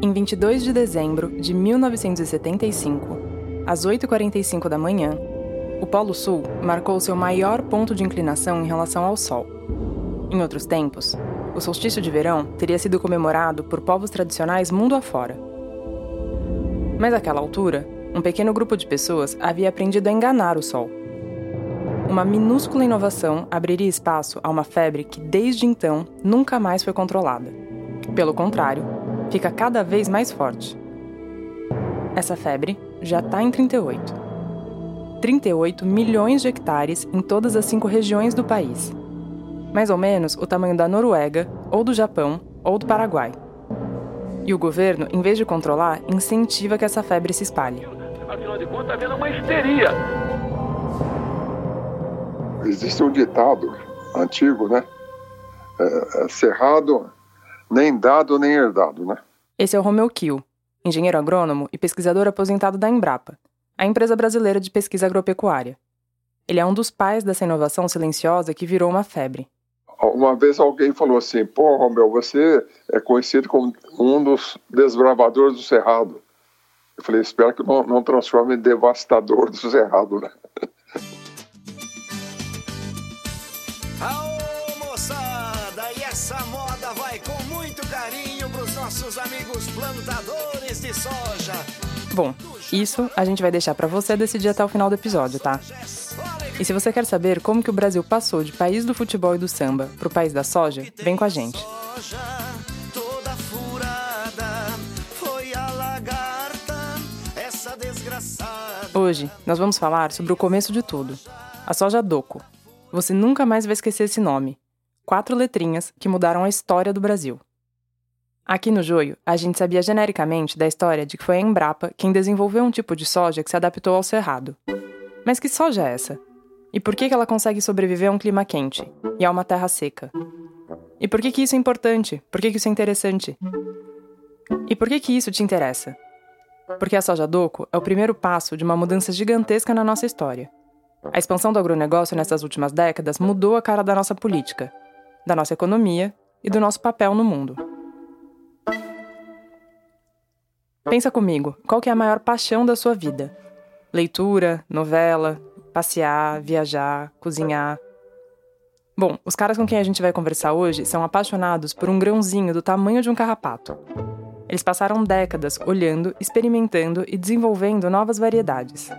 Em 22 de dezembro de 1975, às 8h45 da manhã, o Polo Sul marcou seu maior ponto de inclinação em relação ao Sol. Em outros tempos, o solstício de verão teria sido comemorado por povos tradicionais mundo afora. Mas àquela altura, um pequeno grupo de pessoas havia aprendido a enganar o Sol. Uma minúscula inovação abriria espaço a uma febre que, desde então, nunca mais foi controlada. Pelo contrário, fica cada vez mais forte. Essa febre já está em 38. 38 milhões de hectares em todas as cinco regiões do país. Mais ou menos o tamanho da Noruega, ou do Japão, ou do Paraguai. E o governo, em vez de controlar, incentiva que essa febre se espalhe. Afinal de contas, está havendo uma histeria. Existe um ditado antigo, né? É, é, cerrado, nem dado, nem herdado, né? Esse é o Romeu Kiel, engenheiro agrônomo e pesquisador aposentado da Embrapa, a empresa brasileira de pesquisa agropecuária. Ele é um dos pais dessa inovação silenciosa que virou uma febre. Uma vez alguém falou assim: pô, Romeu, você é conhecido como um dos desbravadores do Cerrado. Eu falei: espero que não, não transforme em devastador do Cerrado, né? plantadores de soja. Bom, isso a gente vai deixar para você decidir até o final do episódio, tá? E se você quer saber como que o Brasil passou de país do futebol e do samba para o país da soja, vem com a gente. Hoje nós vamos falar sobre o começo de tudo, a soja doco. Você nunca mais vai esquecer esse nome. Quatro letrinhas que mudaram a história do Brasil. Aqui no Joio, a gente sabia genericamente da história de que foi a Embrapa quem desenvolveu um tipo de soja que se adaptou ao cerrado. Mas que soja é essa? E por que ela consegue sobreviver a um clima quente e a uma terra seca? E por que, que isso é importante? Por que, que isso é interessante? E por que, que isso te interessa? Porque a soja doco é o primeiro passo de uma mudança gigantesca na nossa história. A expansão do agronegócio nessas últimas décadas mudou a cara da nossa política, da nossa economia e do nosso papel no mundo. Pensa comigo, qual que é a maior paixão da sua vida? Leitura, novela, passear, viajar, cozinhar. Bom, os caras com quem a gente vai conversar hoje são apaixonados por um grãozinho do tamanho de um carrapato. Eles passaram décadas olhando, experimentando e desenvolvendo novas variedades.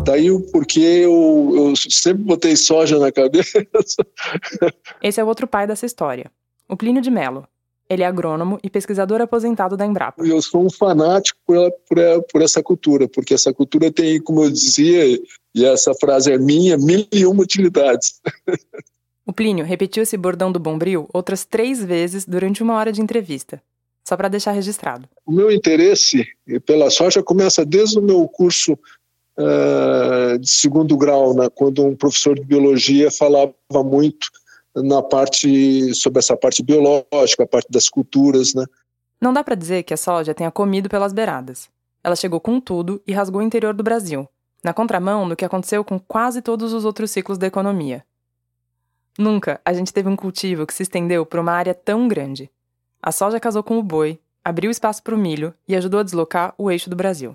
Daí o porquê eu, eu sempre botei soja na cabeça. Esse é o outro pai dessa história, o Plínio de Mello, ele é agrônomo e pesquisador aposentado da Embrapa. Eu sou um fanático por, por, por, essa cultura, porque essa cultura tem, como eu dizia, e essa frase é minha, mil e uma utilidades. O Plínio repetiu esse bordão do Bombril outras três vezes durante uma hora de entrevista, só para deixar registrado. O meu interesse pela soja começa desde o meu curso uh, de segundo grau, né, quando um professor de biologia falava muito na parte sobre essa parte biológica, a parte das culturas, né? Não dá para dizer que a soja tenha comido pelas beiradas. Ela chegou com tudo e rasgou o interior do Brasil, na contramão do que aconteceu com quase todos os outros ciclos da economia. Nunca a gente teve um cultivo que se estendeu por uma área tão grande. A soja casou com o boi, abriu espaço para o milho e ajudou a deslocar o eixo do Brasil.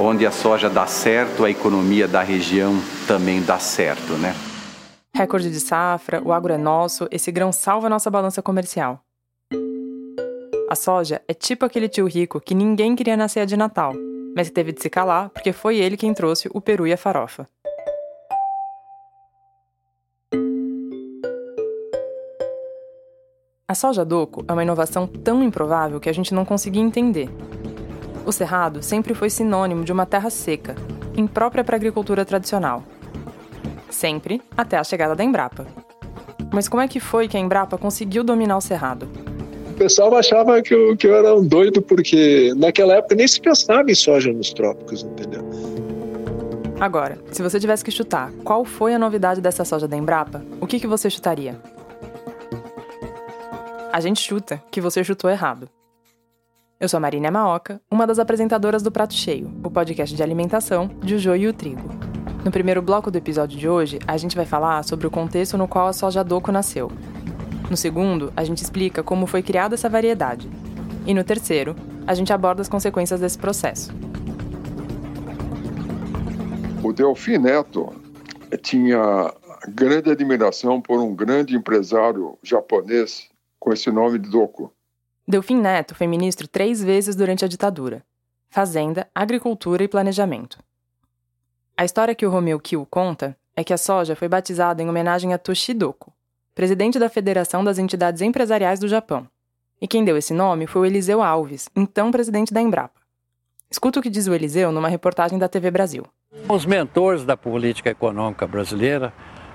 Onde a soja dá certo, a economia da região também dá certo, né? Recorde de safra, o agro é nosso, esse grão salva nossa balança comercial. A soja é tipo aquele tio rico que ninguém queria nascer de Natal, mas teve de se calar porque foi ele quem trouxe o peru e a farofa. A soja doco é uma inovação tão improvável que a gente não conseguia entender. O cerrado sempre foi sinônimo de uma terra seca, imprópria para a agricultura tradicional, sempre até a chegada da Embrapa. Mas como é que foi que a Embrapa conseguiu dominar o cerrado? O pessoal achava que eu, que eu era um doido porque naquela época nem se pensava em soja nos trópicos, entendeu? Agora, se você tivesse que chutar qual foi a novidade dessa soja da Embrapa, o que, que você chutaria? A gente chuta que você chutou errado. Eu sou a Marina Maoca, uma das apresentadoras do Prato Cheio, o podcast de alimentação de O Joio e o Trigo. No primeiro bloco do episódio de hoje, a gente vai falar sobre o contexto no qual a soja doco nasceu. No segundo, a gente explica como foi criada essa variedade. E no terceiro, a gente aborda as consequências desse processo. O Delfim Neto tinha grande admiração por um grande empresário japonês com esse nome de Doku. Delfim Neto foi ministro três vezes durante a ditadura: Fazenda, Agricultura e Planejamento. A história que o Romeu Kiel conta é que a soja foi batizada em homenagem a Toshidoku, presidente da Federação das Entidades Empresariais do Japão. E quem deu esse nome foi o Eliseu Alves, então presidente da Embrapa. Escuta o que diz o Eliseu numa reportagem da TV Brasil. Os mentores da política econômica brasileira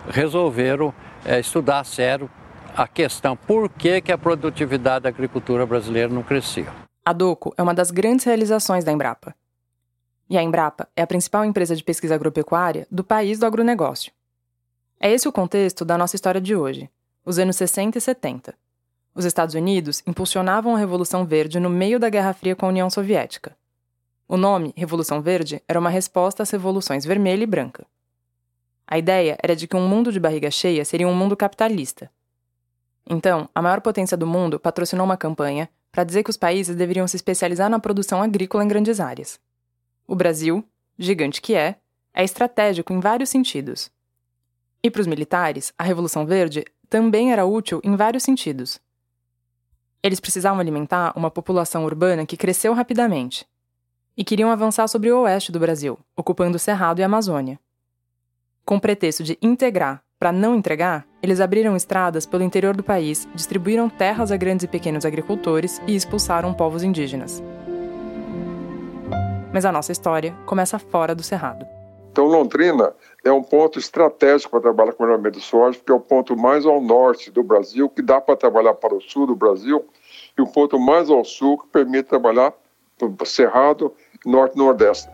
resolveram é, estudar a sério a questão por que, que a produtividade da agricultura brasileira não crescia. A DOCO é uma das grandes realizações da Embrapa. E a Embrapa é a principal empresa de pesquisa agropecuária do país do agronegócio. É esse o contexto da nossa história de hoje, os anos 60 e 70. Os Estados Unidos impulsionavam a Revolução Verde no meio da Guerra Fria com a União Soviética. O nome, Revolução Verde, era uma resposta às revoluções vermelha e branca. A ideia era de que um mundo de barriga cheia seria um mundo capitalista. Então, a maior potência do mundo patrocinou uma campanha para dizer que os países deveriam se especializar na produção agrícola em grandes áreas. O Brasil, gigante que é, é estratégico em vários sentidos. E para os militares, a Revolução Verde também era útil em vários sentidos. Eles precisavam alimentar uma população urbana que cresceu rapidamente e queriam avançar sobre o oeste do Brasil, ocupando o Cerrado e a Amazônia. Com pretexto de integrar para não entregar, eles abriram estradas pelo interior do país, distribuíram terras a grandes e pequenos agricultores e expulsaram povos indígenas. Mas a nossa história começa fora do Cerrado. Então, Londrina é um ponto estratégico para trabalhar com o melhoramento de soja, porque é o ponto mais ao norte do Brasil, que dá para trabalhar para o sul do Brasil, e o ponto mais ao sul, que permite trabalhar para o Cerrado, Norte e Nordeste.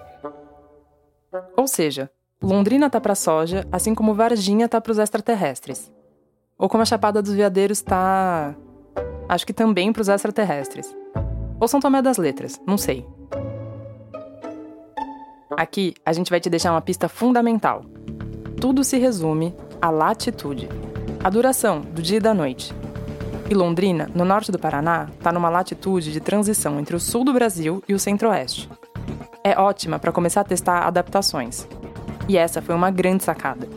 Ou seja, Londrina tá para soja, assim como Varginha tá para os extraterrestres. Ou como a Chapada dos Veadeiros tá. Acho que também para os extraterrestres. Ou São Tomé das Letras, não sei. Aqui a gente vai te deixar uma pista fundamental. Tudo se resume à latitude, a duração do dia e da noite. E Londrina, no norte do Paraná, está numa latitude de transição entre o sul do Brasil e o centro-oeste. É ótima para começar a testar adaptações. E essa foi uma grande sacada.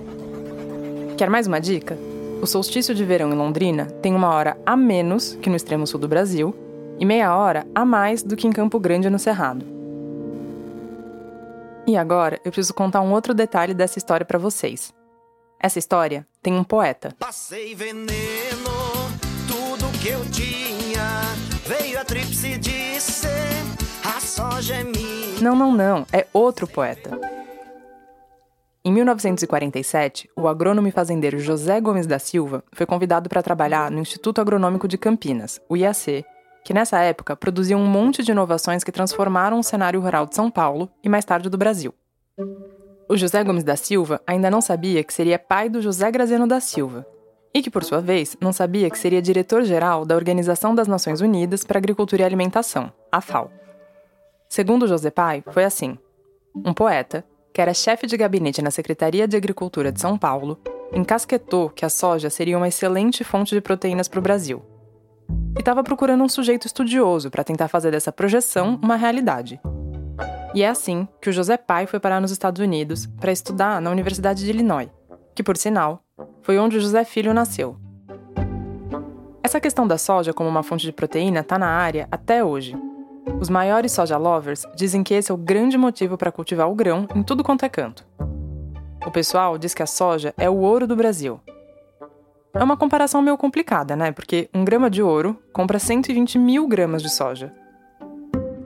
Quer mais uma dica? O solstício de verão em Londrina tem uma hora a menos que no extremo sul do Brasil e meia hora a mais do que em Campo Grande no Cerrado. E agora eu preciso contar um outro detalhe dessa história para vocês. Essa história tem um poeta. Passei veneno, tudo que eu tinha. Veio a tríplice disse: a soja é minha. Não, não, não, é outro poeta. Em 1947, o agrônomo e fazendeiro José Gomes da Silva foi convidado para trabalhar no Instituto Agronômico de Campinas, o IAC, que nessa época produzia um monte de inovações que transformaram o cenário rural de São Paulo e mais tarde do Brasil. O José Gomes da Silva ainda não sabia que seria pai do José Graziano da Silva, e que, por sua vez, não sabia que seria diretor-geral da Organização das Nações Unidas para Agricultura e Alimentação, a FAO. Segundo José Pai, foi assim: um poeta, que era chefe de gabinete na Secretaria de Agricultura de São Paulo, encasquetou que a soja seria uma excelente fonte de proteínas para o Brasil. E estava procurando um sujeito estudioso para tentar fazer dessa projeção uma realidade. E é assim que o José Pai foi parar nos Estados Unidos para estudar na Universidade de Illinois, que, por sinal, foi onde o José Filho nasceu. Essa questão da soja como uma fonte de proteína está na área até hoje, os maiores soja lovers dizem que esse é o grande motivo para cultivar o grão em tudo quanto é canto. O pessoal diz que a soja é o ouro do Brasil. É uma comparação meio complicada, né? Porque um grama de ouro compra 120 mil gramas de soja.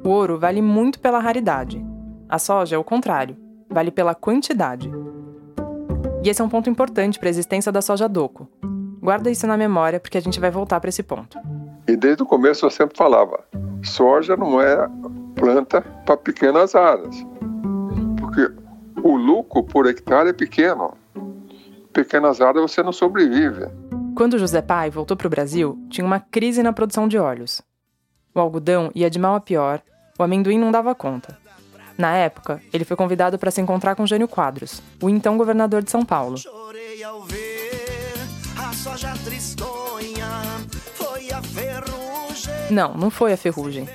O ouro vale muito pela raridade. A soja é o contrário, vale pela quantidade. E esse é um ponto importante para a existência da soja doco. Guarda isso na memória porque a gente vai voltar para esse ponto. E desde o começo eu sempre falava: soja não é planta para pequenas áreas, porque o lucro por hectare é pequeno. Pequenas áreas você não sobrevive. Quando José Pai voltou para o Brasil, tinha uma crise na produção de óleos. O algodão ia de mal a pior, o amendoim não dava conta. Na época, ele foi convidado para se encontrar com Jânio Quadros, o então governador de São Paulo. Chorei ao ver a soja tristonha, foi a ferrugem. Não, não foi a ferrugem.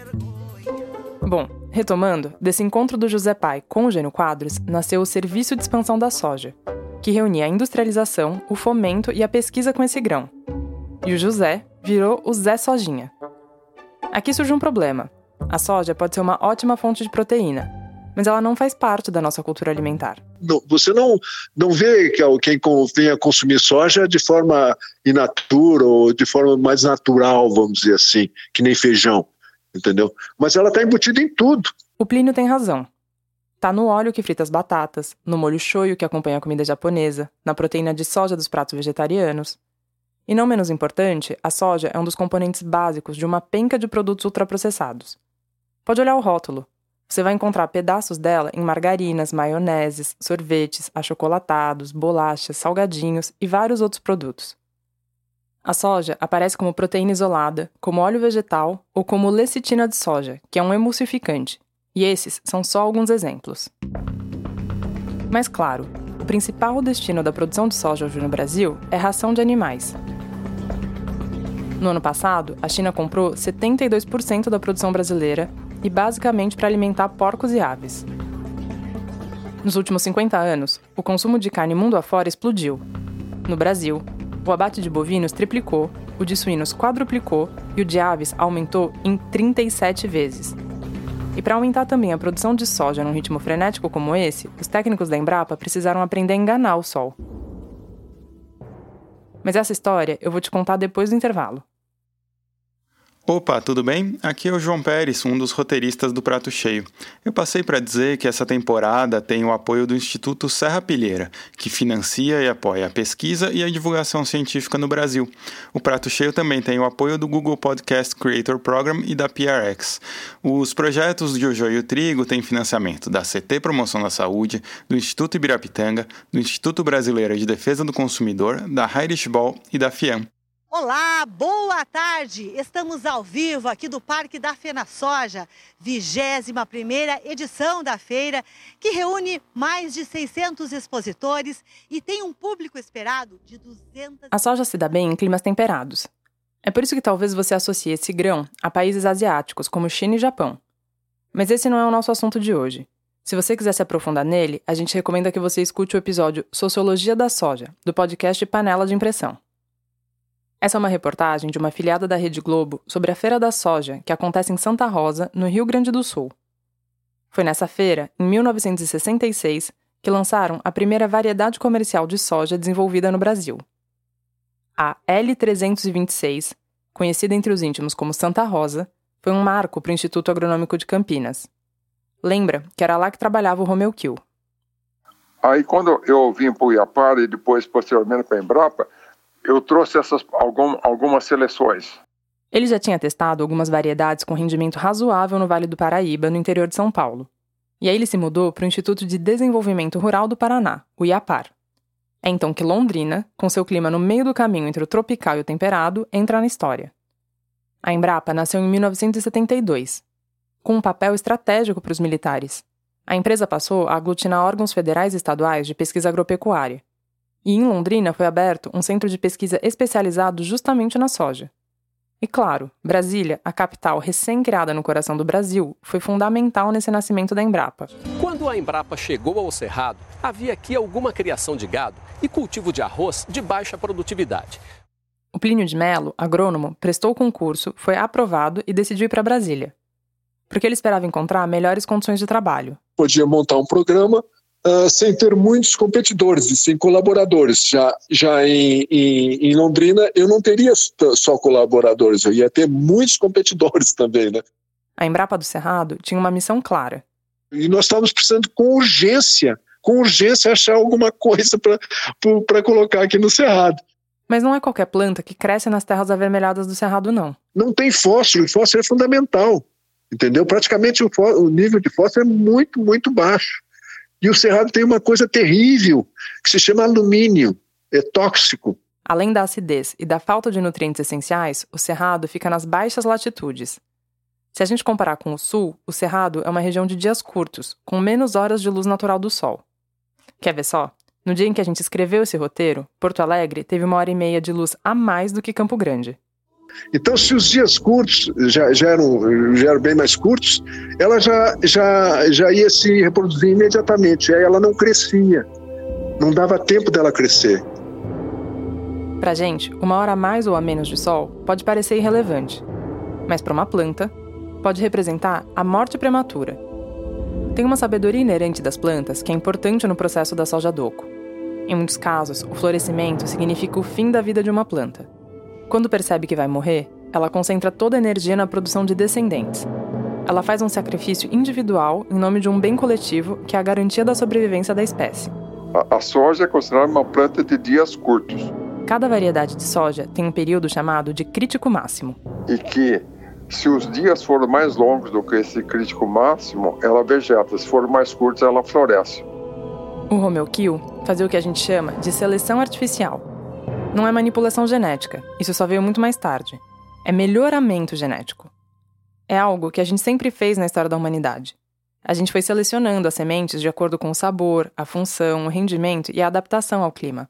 Bom, retomando, desse encontro do José Pai com o Gênio Quadros nasceu o Serviço de Expansão da Soja, que reunia a industrialização, o fomento e a pesquisa com esse grão. E o José virou o Zé Sojinha. Aqui surge um problema. A soja pode ser uma ótima fonte de proteína, mas ela não faz parte da nossa cultura alimentar. Não, você não, não vê que quem venha consumir soja de forma inatura ou de forma mais natural, vamos dizer assim, que nem feijão, entendeu? Mas ela está embutida em tudo. O Plínio tem razão. Tá no óleo que frita as batatas, no molho shoyu que acompanha a comida japonesa, na proteína de soja dos pratos vegetarianos. E não menos importante, a soja é um dos componentes básicos de uma penca de produtos ultraprocessados. Pode olhar o rótulo. Você vai encontrar pedaços dela em margarinas, maioneses, sorvetes, achocolatados, bolachas, salgadinhos e vários outros produtos. A soja aparece como proteína isolada, como óleo vegetal ou como lecitina de soja, que é um emulsificante, e esses são só alguns exemplos. Mas claro, o principal destino da produção de soja hoje no Brasil é ração de animais. No ano passado, a China comprou 72% da produção brasileira e basicamente para alimentar porcos e aves. Nos últimos 50 anos, o consumo de carne mundo afora explodiu. No Brasil, o abate de bovinos triplicou, o de suínos quadruplicou e o de aves aumentou em 37 vezes. E para aumentar também a produção de soja num ritmo frenético como esse, os técnicos da Embrapa precisaram aprender a enganar o sol. Mas essa história eu vou te contar depois do intervalo. Opa, tudo bem? Aqui é o João Pérez, um dos roteiristas do Prato Cheio. Eu passei para dizer que essa temporada tem o apoio do Instituto Serra Pilheira, que financia e apoia a pesquisa e a divulgação científica no Brasil. O Prato Cheio também tem o apoio do Google Podcast Creator Program e da PRX. Os projetos de O Joio e o Trigo têm financiamento da CT Promoção da Saúde, do Instituto Ibirapitanga, do Instituto Brasileiro de Defesa do Consumidor, da Heinrich Ball e da FIAM. Olá, boa tarde! Estamos ao vivo aqui do Parque da Fena Soja, 21ª edição da feira, que reúne mais de 600 expositores e tem um público esperado de 200... A soja se dá bem em climas temperados. É por isso que talvez você associe esse grão a países asiáticos como China e Japão. Mas esse não é o nosso assunto de hoje. Se você quiser se aprofundar nele, a gente recomenda que você escute o episódio Sociologia da Soja, do podcast Panela de Impressão. Essa é uma reportagem de uma afiliada da Rede Globo sobre a Feira da Soja, que acontece em Santa Rosa, no Rio Grande do Sul. Foi nessa feira, em 1966, que lançaram a primeira variedade comercial de soja desenvolvida no Brasil. A L326, conhecida entre os íntimos como Santa Rosa, foi um marco para o Instituto Agronômico de Campinas. Lembra que era lá que trabalhava o Romeu Kiel. Aí, quando eu vim para o Iapar e depois, posteriormente, para a Embrapa, eu trouxe essas algum, algumas seleções. Ele já tinha testado algumas variedades com rendimento razoável no Vale do Paraíba, no interior de São Paulo. E aí ele se mudou para o Instituto de Desenvolvimento Rural do Paraná, o IAPAR. É então que Londrina, com seu clima no meio do caminho entre o tropical e o temperado, entra na história. A Embrapa nasceu em 1972, com um papel estratégico para os militares. A empresa passou a aglutinar órgãos federais e estaduais de pesquisa agropecuária, e em Londrina foi aberto um centro de pesquisa especializado justamente na soja. E claro, Brasília, a capital recém-criada no coração do Brasil, foi fundamental nesse nascimento da Embrapa. Quando a Embrapa chegou ao Cerrado, havia aqui alguma criação de gado e cultivo de arroz de baixa produtividade. O Plínio de Mello, agrônomo, prestou o concurso, foi aprovado e decidiu ir para Brasília. Porque ele esperava encontrar melhores condições de trabalho. Podia montar um programa uh, sem ter muitos competidores e sem colaboradores. Já, já em, em, em, Londrina, eu não teria só colaboradores, eu ia ter muitos competidores também, né? A Embrapa do Cerrado tinha uma missão clara. E nós estávamos precisando com urgência, com urgência, achar alguma coisa para colocar aqui no Cerrado. Mas não é qualquer planta que cresce nas terras avermelhadas do Cerrado, não. Não tem fósforo, e fósforo é fundamental. Entendeu? Praticamente o, o nível de fósforo é muito, muito baixo. E o cerrado tem uma coisa terrível, que se chama alumínio, é tóxico. Além da acidez e da falta de nutrientes essenciais, o cerrado fica nas baixas latitudes. Se a gente comparar com o sul, o cerrado é uma região de dias curtos, com menos horas de luz natural do sol. Quer ver só? No dia em que a gente escreveu esse roteiro, Porto Alegre teve uma hora e meia de luz a mais do que Campo Grande. Então, se os dias curtos já, já, eram, já eram bem mais curtos, ela já, já, já ia se reproduzir imediatamente. Aí ela não crescia, não dava tempo dela crescer. Para gente, uma hora a mais ou a menos de sol pode parecer irrelevante, mas para uma planta, pode representar a morte prematura. Tem uma sabedoria inerente das plantas que é importante no processo da soja doco. Em muitos casos, o florescimento significa o fim da vida de uma planta. Quando percebe que vai morrer, ela concentra toda a energia na produção de descendentes. Ela faz um sacrifício individual em nome de um bem coletivo que é a garantia da sobrevivência da espécie. A, a soja é considerada uma planta de dias curtos. Cada variedade de soja tem um período chamado de crítico máximo. E que, se os dias forem mais longos do que esse crítico máximo, ela vegeta. Se forem mais curtos, ela floresce. O Romeu Kill fazia o que a gente chama de seleção artificial não é manipulação genética, isso só veio muito mais tarde. É melhoramento genético. É algo que a gente sempre fez na história da humanidade. A gente foi selecionando as sementes de acordo com o sabor, a função, o rendimento e a adaptação ao clima.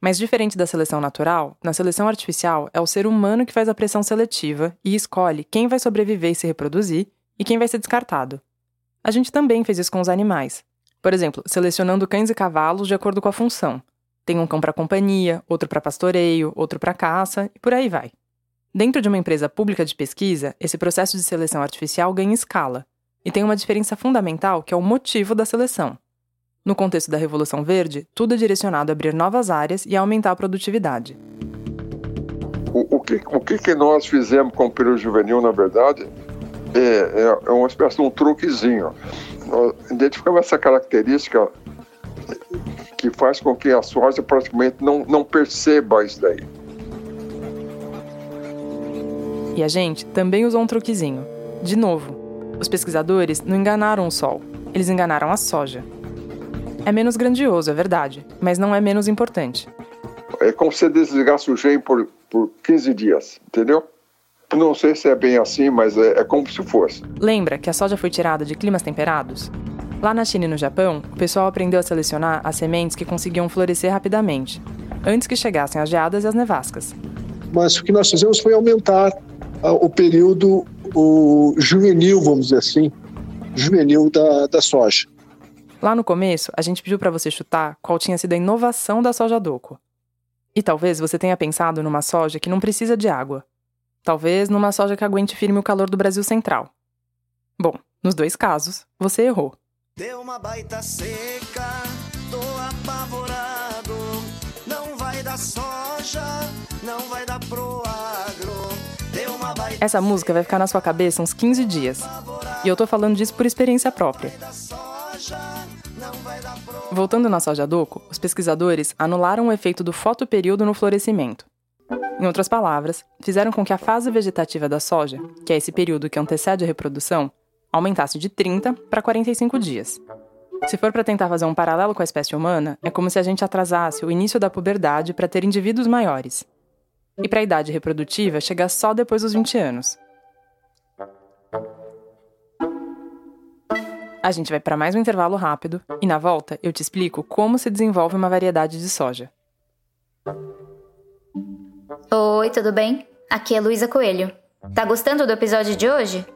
Mas diferente da seleção natural, na seleção artificial é o ser humano que faz a pressão seletiva e escolhe quem vai sobreviver e se reproduzir e quem vai ser descartado. A gente também fez isso com os animais. Por exemplo, selecionando cães e cavalos de acordo com a função, tem um cão para companhia, outro para pastoreio, outro para caça e por aí vai. Dentro de uma empresa pública de pesquisa, esse processo de seleção artificial ganha escala e tem uma diferença fundamental que é o motivo da seleção. No contexto da Revolução Verde, tudo é direcionado a abrir novas áreas e aumentar a produtividade. O, o, que, o que, que nós fizemos com o período juvenil, na verdade, é, é, é uma espécie de um truquezinho. Nós identificamos essa característica que faz com que a soja praticamente não, não perceba isso daí. E a gente também usou um truquezinho. De novo, os pesquisadores não enganaram o sol, eles enganaram a soja. É menos grandioso, é verdade, mas não é menos importante. É como se desligasse o gene por, por 15 dias, entendeu? Não sei se é bem assim, mas é, é como se fosse. Lembra que a soja foi tirada de climas temperados? Lá na China e no Japão, o pessoal aprendeu a selecionar as sementes que conseguiam florescer rapidamente, antes que chegassem as geadas e as nevascas. Mas o que nós fizemos foi aumentar uh, o período o juvenil, vamos dizer assim, juvenil da, da soja. Lá no começo, a gente pediu para você chutar qual tinha sido a inovação da soja doco. E talvez você tenha pensado numa soja que não precisa de água. Talvez numa soja que aguente firme o calor do Brasil Central. Bom, nos dois casos, você errou. Deu uma baita seca, tô apavorado. Não vai dar soja, não vai dar pro agro. Baita Essa música vai ficar na sua cabeça uns 15 dias. E eu tô falando disso por experiência própria. Voltando na soja doco, os pesquisadores anularam o efeito do fotoperíodo no florescimento. Em outras palavras, fizeram com que a fase vegetativa da soja, que é esse período que antecede a reprodução, aumentasse de 30 para 45 dias. Se for para tentar fazer um paralelo com a espécie humana, é como se a gente atrasasse o início da puberdade para ter indivíduos maiores. E para a idade reprodutiva chegar só depois dos 20 anos. A gente vai para mais um intervalo rápido e na volta eu te explico como se desenvolve uma variedade de soja. Oi, tudo bem? Aqui é Luísa Coelho. Tá gostando do episódio de hoje?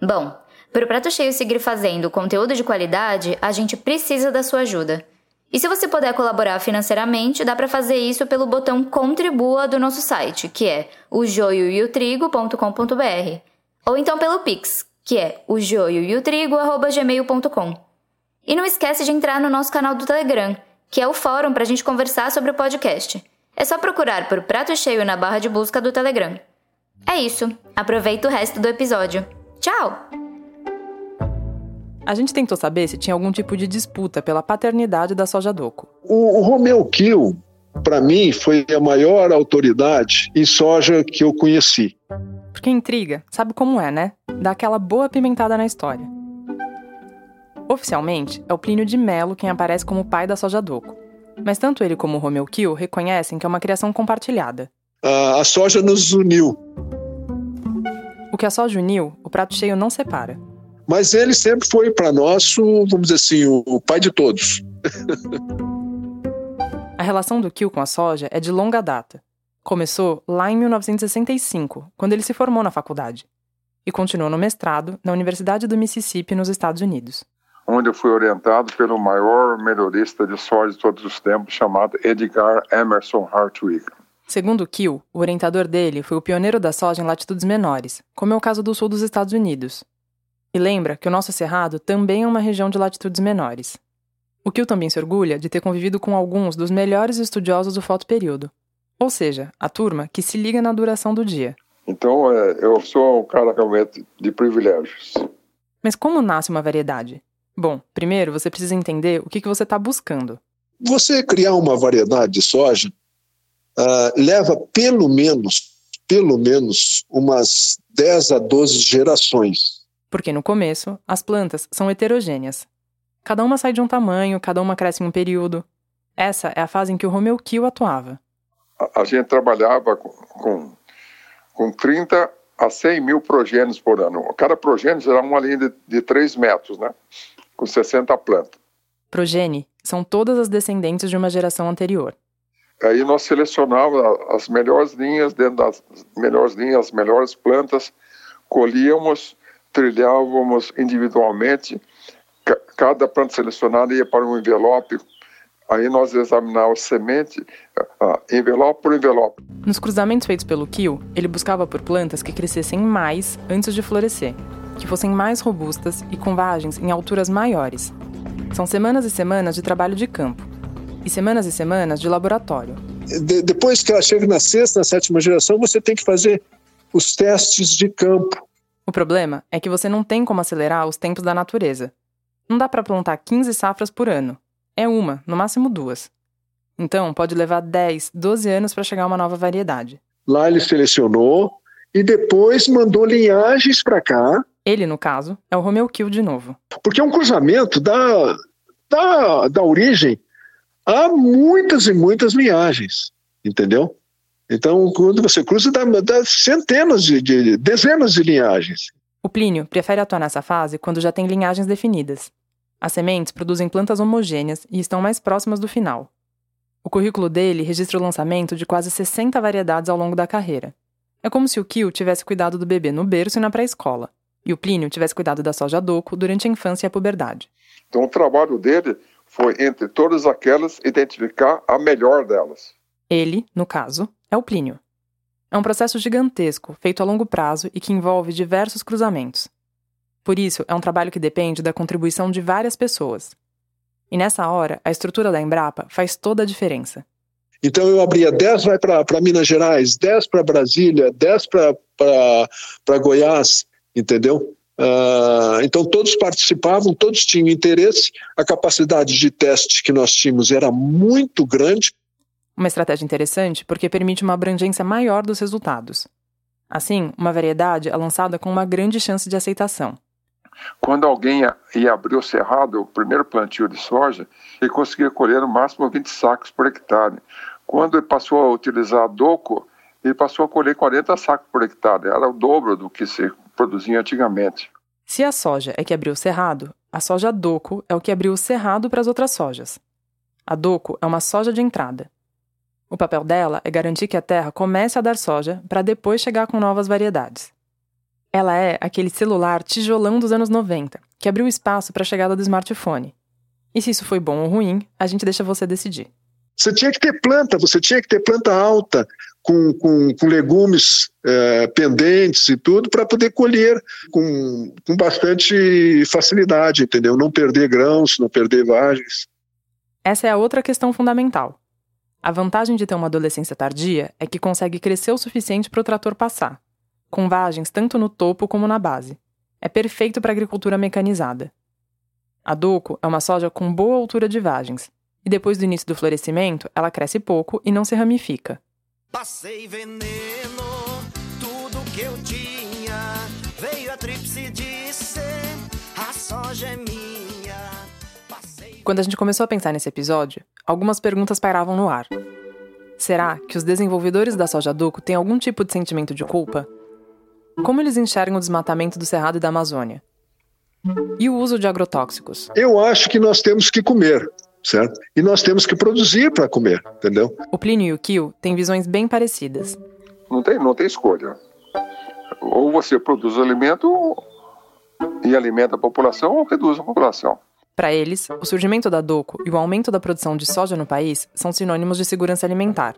Bom, para o Prato Cheio seguir fazendo conteúdo de qualidade, a gente precisa da sua ajuda. E se você puder colaborar financeiramente, dá para fazer isso pelo botão Contribua do nosso site, que é o joioeotrigo.com.br, ou então pelo Pix, que é o joioeotrigo@gmail.com. E não esquece de entrar no nosso canal do Telegram, que é o fórum para a gente conversar sobre o podcast. É só procurar por Prato Cheio na barra de busca do Telegram. É isso. Aproveita o resto do episódio. Tchau! A gente tentou saber se tinha algum tipo de disputa pela paternidade da soja doco. O, o Romeu Kill, para mim, foi a maior autoridade em soja que eu conheci. Porque intriga, sabe como é, né? Dá aquela boa pimentada na história. Oficialmente, é o Plínio de Melo quem aparece como pai da soja doco. Mas tanto ele como o Romeu Kill reconhecem que é uma criação compartilhada. A soja nos uniu. O que a soja uniu, o prato cheio não separa. Mas ele sempre foi para nós, vamos dizer assim, o pai de todos. a relação do Kill com a soja é de longa data. Começou lá em 1965, quando ele se formou na faculdade, e continuou no mestrado na Universidade do Mississippi, nos Estados Unidos. Onde eu fui orientado pelo maior melhorista de soja de todos os tempos, chamado Edgar Emerson Hartwig. Segundo Kiel, o orientador dele foi o pioneiro da soja em latitudes menores, como é o caso do sul dos Estados Unidos. E lembra que o nosso cerrado também é uma região de latitudes menores. O Kiel também se orgulha de ter convivido com alguns dos melhores estudiosos do fotoperíodo, ou seja, a turma que se liga na duração do dia. Então, é, eu sou um cara realmente de privilégios. Mas como nasce uma variedade? Bom, primeiro você precisa entender o que, que você está buscando. Você criar uma variedade de soja uh, leva pelo menos, pelo menos umas 10 a 12 gerações. Porque no começo, as plantas são heterogêneas. Cada uma sai de um tamanho, cada uma cresce em um período. Essa é a fase em que o Romeu Kiel atuava. A, gente trabalhava com, com, com 30 a 100 mil progênios por ano. Cada progênio era uma linha de, de 3 metros, né? com 60 plantas. Progene são todas as descendentes de uma geração anterior. Aí nós selecionávamos as melhores linhas, dentro das melhores linhas, as melhores plantas, colhíamos, trilhávamos individualmente, cada planta selecionada ia para um envelope, aí nós examinávamos semente, envelope por envelope. Nos cruzamentos feitos pelo Kiel, ele buscava por plantas que crescessem mais antes de florescer, que fossem mais robustas e com vagens em alturas maiores. São semanas e semanas de trabalho de campo, e semanas e semanas de laboratório. De, depois que ela chega na sexta, na sétima geração, você tem que fazer os testes de campo. O problema é que você não tem como acelerar os tempos da natureza. Não dá para plantar 15 safras por ano. É uma, no máximo duas. Então, pode levar 10, 12 anos para chegar a uma nova variedade. Lá ele selecionou e depois mandou linhagens para cá. Ele, no caso, é o Romeu Kiel de novo. Porque é um cruzamento da, da, da origem há muitas e muitas linhagens, entendeu? Então, quando você cruza, dá, dá centenas de, de, dezenas de linhagens. O Plínio prefere atuar nessa fase quando já tem linhagens definidas. As sementes produzem plantas homogêneas e estão mais próximas do final. O currículo dele registra o lançamento de quase 60 variedades ao longo da carreira. É como se o Kiel tivesse cuidado do bebê no berço e na pré-escola, e o Plínio tivesse cuidado da soja doco durante a infância e a puberdade. Então, o trabalho dele foi, entre todas aquelas, identificar a melhor delas. Ele, no caso, é o Plínio. É um processo gigantesco, feito a longo prazo e que envolve diversos cruzamentos. Por isso, é um trabalho que depende da contribuição de várias pessoas. E nessa hora, a estrutura da Embrapa faz toda a diferença. Então eu abria 10 vai para Minas Gerais, 10 para Brasília, 10 para Goiás, entendeu? Uh, então todos participavam, todos tinham interesse, a capacidade de teste que nós tínhamos era muito grande. Uma estratégia interessante porque permite uma abrangência maior dos resultados. Assim, uma variedade é lançada com uma grande chance de aceitação. Quando alguém ia, abrir o cerrado, o primeiro plantio de soja, ele conseguia colher no máximo 20 sacos por hectare. Quando ele passou a utilizar doco, ele passou a colher 40 sacos por hectare. Era o dobro do que se produzia antigamente. Se a soja é que abriu o cerrado, a soja doco é o que abriu o cerrado para as outras sojas. A doco é uma soja de entrada. O papel dela é garantir que a terra comece a dar soja para depois chegar com novas variedades. Ela é aquele celular tijolão dos anos 90, que abriu espaço para a chegada do smartphone. E se isso foi bom ou ruim, a gente deixa você decidir. Você tinha que ter planta, você tinha que ter planta alta, com, com, com legumes é, pendentes e tudo, para poder colher com, com bastante facilidade, entendeu? Não perder grãos, não perder vagens. Essa é a outra questão fundamental. A vantagem de ter uma adolescência tardia é que consegue crescer o suficiente para o trator passar, com vagens tanto no topo como na base. É perfeito para agricultura mecanizada. A doco é uma soja com boa altura de vagens, e depois do início do florescimento, ela cresce pouco e não se ramifica. Passei veneno, tudo que eu tinha, veio a tríplice disse, a soja é minha. Quando a gente começou a pensar nesse episódio, algumas perguntas pairavam no ar. Será que os desenvolvedores da soja doco têm algum tipo de sentimento de culpa? Como eles enxergam o desmatamento do Cerrado e da Amazônia? E o uso de agrotóxicos? Eu acho que nós temos que comer certo? E nós temos que produzir para comer, entendeu? O Plínio e o Kiel têm visões bem parecidas. Não tem, não tem escolha. Ou você produz alimento e alimenta a população ou reduz a população. Para eles, o surgimento da DOCO e o aumento da produção de soja no país são sinônimos de segurança alimentar.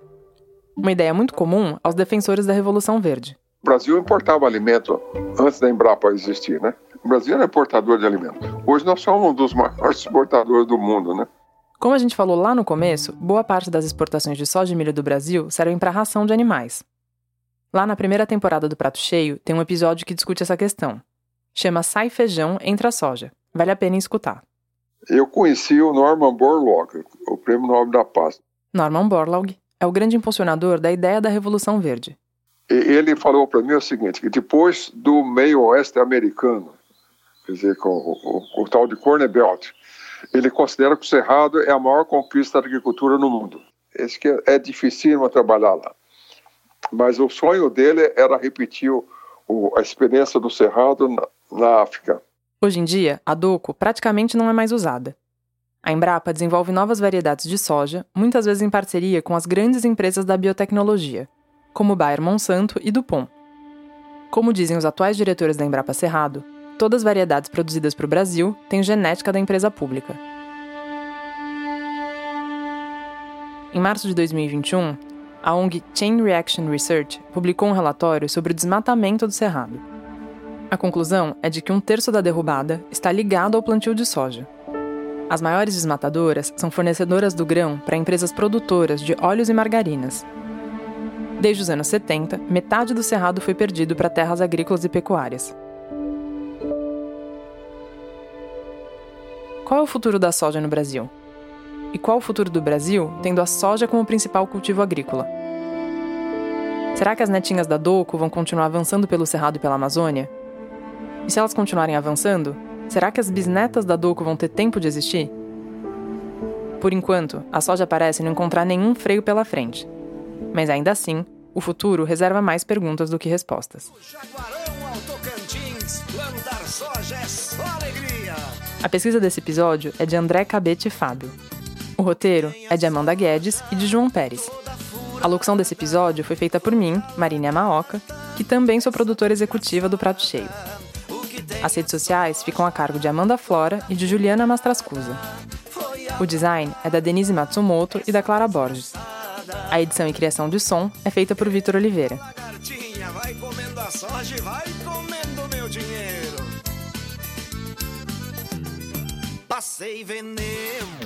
Uma ideia muito comum aos defensores da Revolução Verde. O Brasil importava alimento antes da Embrapa existir, né? O Brasil era importador de alimento. Hoje nós somos um dos maiores exportadores do mundo, né? Como a gente falou lá no começo, boa parte das exportações de soja e milho do Brasil servem para ração de animais. Lá na primeira temporada do Prato Cheio tem um episódio que discute essa questão. Chama Sai Feijão Entra Soja. Vale a pena escutar. Eu conheci o Norman Borlaug, o Prêmio Nobel da Paz. Norman Borlaug é o grande impulsionador da ideia da Revolução Verde. Ele falou para mim o seguinte, que depois do meio oeste americano, quer dizer, com o, o, o tal de Corn Belt, ele considera que o Cerrado é a maior conquista da agricultura no mundo. Esse que é, é difícil trabalhar lá. Mas o sonho dele era repetir o, o, a experiência do Cerrado na, na África. Hoje em dia, a DOCO praticamente não é mais usada. A Embrapa desenvolve novas variedades de soja, muitas vezes em parceria com as grandes empresas da biotecnologia, como Bayer Monsanto e Dupont. Como dizem os atuais diretores da Embrapa Cerrado, todas as variedades produzidas para o Brasil têm genética da empresa pública. Em março de 2021, a ONG Chain Reaction Research publicou um relatório sobre o desmatamento do Cerrado. A conclusão é de que um terço da derrubada está ligado ao plantio de soja. As maiores desmatadoras são fornecedoras do grão para empresas produtoras de óleos e margarinas. Desde os anos 70, metade do cerrado foi perdido para terras agrícolas e pecuárias. Qual é o futuro da soja no Brasil? E qual o futuro do Brasil tendo a soja como principal cultivo agrícola? Será que as netinhas da DOCO vão continuar avançando pelo Cerrado e pela Amazônia? E se elas continuarem avançando, será que as bisnetas da DOCO vão ter tempo de existir? Por enquanto, a soja parece não encontrar nenhum freio pela frente. Mas ainda assim, o futuro reserva mais perguntas do que respostas. A pesquisa desse episódio é de André Cabete Fábio. O roteiro é de Amanda Guedes e de João Pérez. A locução desse episódio foi feita por mim, Marina Maoca, que também sou produtora executiva do Prato Cheio. As redes sociais ficam a cargo de Amanda Flora e de Juliana Mastrascusa. O design é da Denise Matsumoto e da Clara Borges. A edição e criação de som é feita por Vitor Oliveira. Passei veneno